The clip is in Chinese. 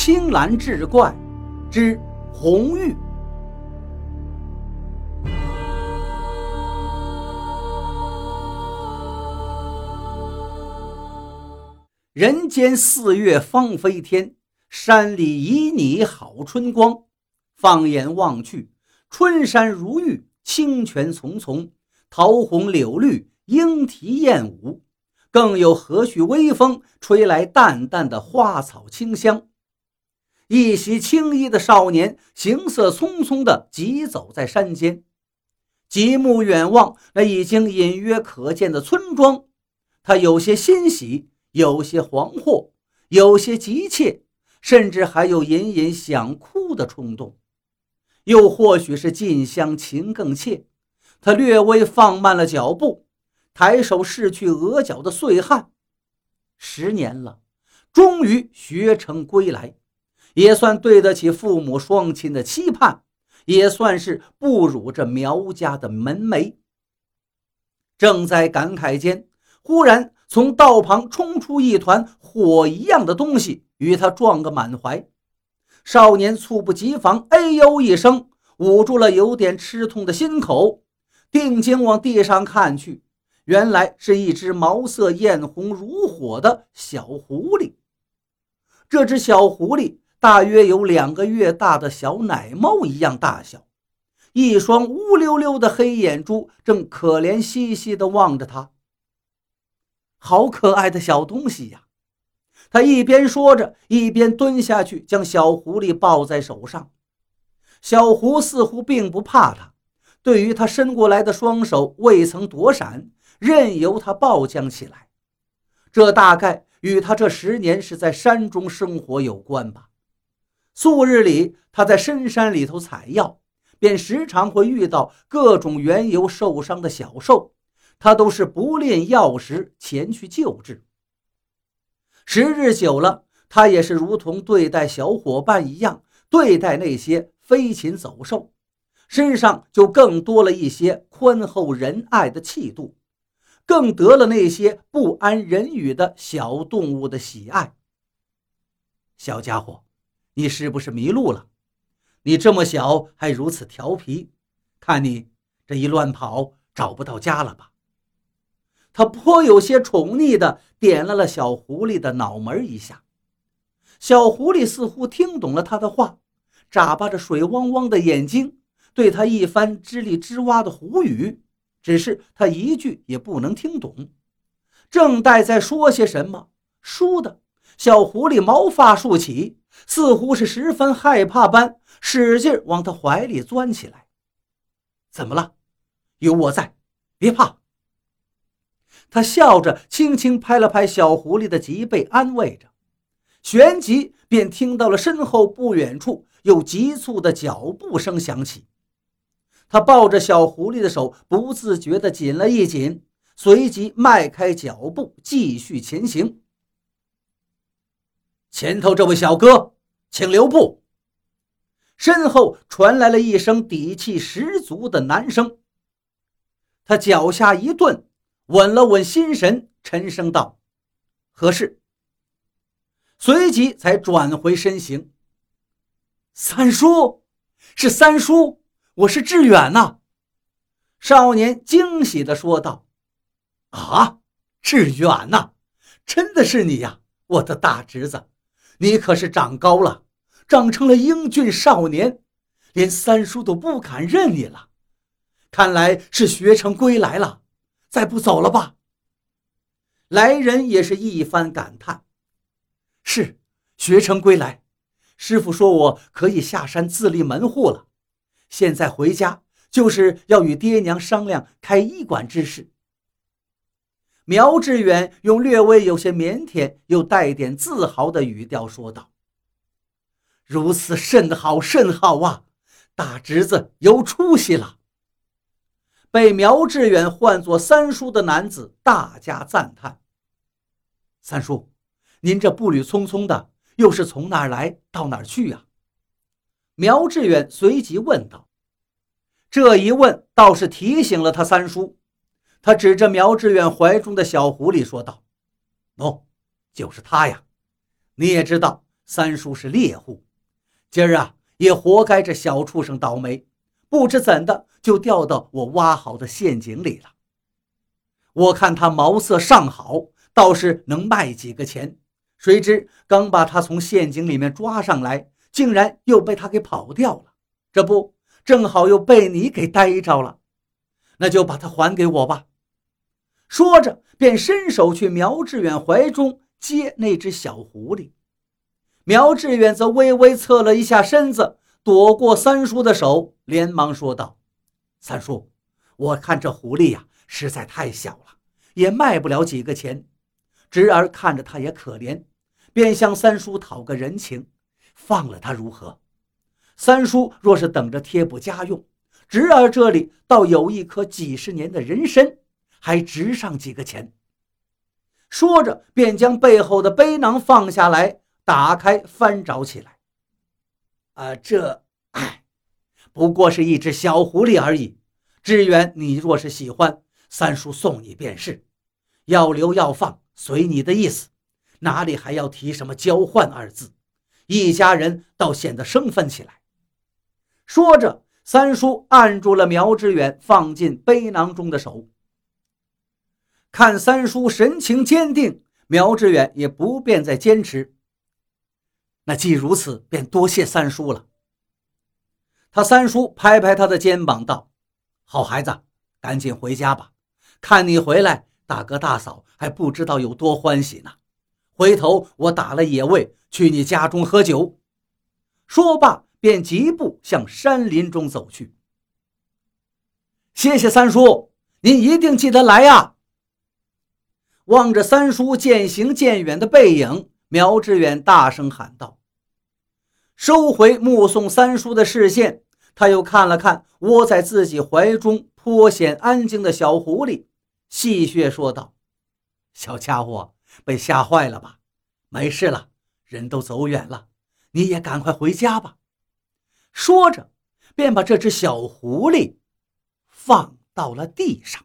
青蓝志怪之红玉。人间四月芳菲天，山里旖旎好春光。放眼望去，春山如玉，清泉淙淙，桃红柳绿，莺啼燕舞。更有和煦微风吹来淡淡的花草清香。一袭青衣的少年行色匆匆地疾走在山间，极目远望那已经隐约可见的村庄，他有些欣喜，有些惶惑，有些急切，甚至还有隐隐想哭的冲动。又或许是近乡情更怯，他略微放慢了脚步。抬手拭去额角的碎汗，十年了，终于学成归来，也算对得起父母双亲的期盼，也算是不辱这苗家的门楣。正在感慨间，忽然从道旁冲出一团火一样的东西，与他撞个满怀。少年猝不及防，哎呦一声，捂住了有点吃痛的心口，定睛往地上看去。原来是一只毛色艳红如火的小狐狸。这只小狐狸大约有两个月大的小奶猫一样大小，一双乌溜溜的黑眼珠正可怜兮兮地望着他。好可爱的小东西呀！他一边说着，一边蹲下去将小狐狸抱在手上。小狐似乎并不怕他，对于他伸过来的双手未曾躲闪。任由他暴将起来，这大概与他这十年是在山中生活有关吧。素日里他在深山里头采药，便时常会遇到各种缘由受伤的小兽，他都是不吝药石前去救治。时日久了，他也是如同对待小伙伴一样对待那些飞禽走兽，身上就更多了一些宽厚仁爱的气度。更得了那些不安人语的小动物的喜爱。小家伙，你是不是迷路了？你这么小还如此调皮，看你这一乱跑，找不到家了吧？他颇有些宠溺的点了了小狐狸的脑门一下。小狐狸似乎听懂了他的话，眨巴着水汪汪的眼睛，对他一番吱里吱哇的胡语。只是他一句也不能听懂，正待在说些什么，倏的小狐狸毛发竖起，似乎是十分害怕般，使劲往他怀里钻起来。怎么了？有我在，别怕。他笑着轻轻拍了拍小狐狸的脊背，安慰着。旋即便听到了身后不远处有急促的脚步声响起。他抱着小狐狸的手不自觉地紧了一紧，随即迈开脚步继续前行。前头这位小哥，请留步。身后传来了一声底气十足的男声。他脚下一顿，稳了稳心神，沉声道：“何事？”随即才转回身形。三叔，是三叔。我是志远呐，少年惊喜地说道：“啊，志远呐，真的是你呀，我的大侄子，你可是长高了，长成了英俊少年，连三叔都不敢认你了。看来是学成归来了，再不走了吧？”来人也是一番感叹：“是学成归来，师傅说我可以下山自立门户了。”现在回家就是要与爹娘商量开医馆之事。苗志远用略微有些腼腆又带点自豪的语调说道：“如此甚好，甚好啊！大侄子有出息了。”被苗志远唤作三叔的男子大加赞叹：“三叔，您这步履匆匆的，又是从哪儿来到哪儿去呀？”苗志远随即问道：“这一问倒是提醒了他三叔。”他指着苗志远怀中的小狐狸说道：“喏，就是他呀。你也知道，三叔是猎户，今儿啊也活该这小畜生倒霉，不知怎的就掉到我挖好的陷阱里了。我看他毛色尚好，倒是能卖几个钱。谁知刚把他从陷阱里面抓上来，竟然又被他给跑掉了。这不正好又被你给逮着了，那就把他还给我吧。说着，便伸手去苗志远怀中接那只小狐狸。苗志远则微微侧了一下身子，躲过三叔的手，连忙说道：“三叔，我看这狐狸呀，实在太小了，也卖不了几个钱。侄儿看着他也可怜，便向三叔讨个人情，放了他如何？三叔若是等着贴补家用，侄儿这里倒有一颗几十年的人参，还值上几个钱。”说着，便将背后的背囊放下来。打开翻找起来，啊，这，哎，不过是一只小狐狸而已。志远，你若是喜欢，三叔送你便是，要留要放，随你的意思，哪里还要提什么交换二字？一家人倒显得生分起来。说着，三叔按住了苗志远放进背囊中的手，看三叔神情坚定，苗志远也不便再坚持。那既如此，便多谢三叔了。他三叔拍拍他的肩膀道：“好孩子，赶紧回家吧。看你回来，大哥大嫂还不知道有多欢喜呢。回头我打了野味去你家中喝酒。”说罢，便疾步向山林中走去。谢谢三叔，您一定记得来呀！望着三叔渐行渐远的背影，苗志远大声喊道。收回目送三叔的视线，他又看了看窝在自己怀中颇显安静的小狐狸，戏谑说道：“小家伙被吓坏了吧？没事了，人都走远了，你也赶快回家吧。”说着，便把这只小狐狸放到了地上。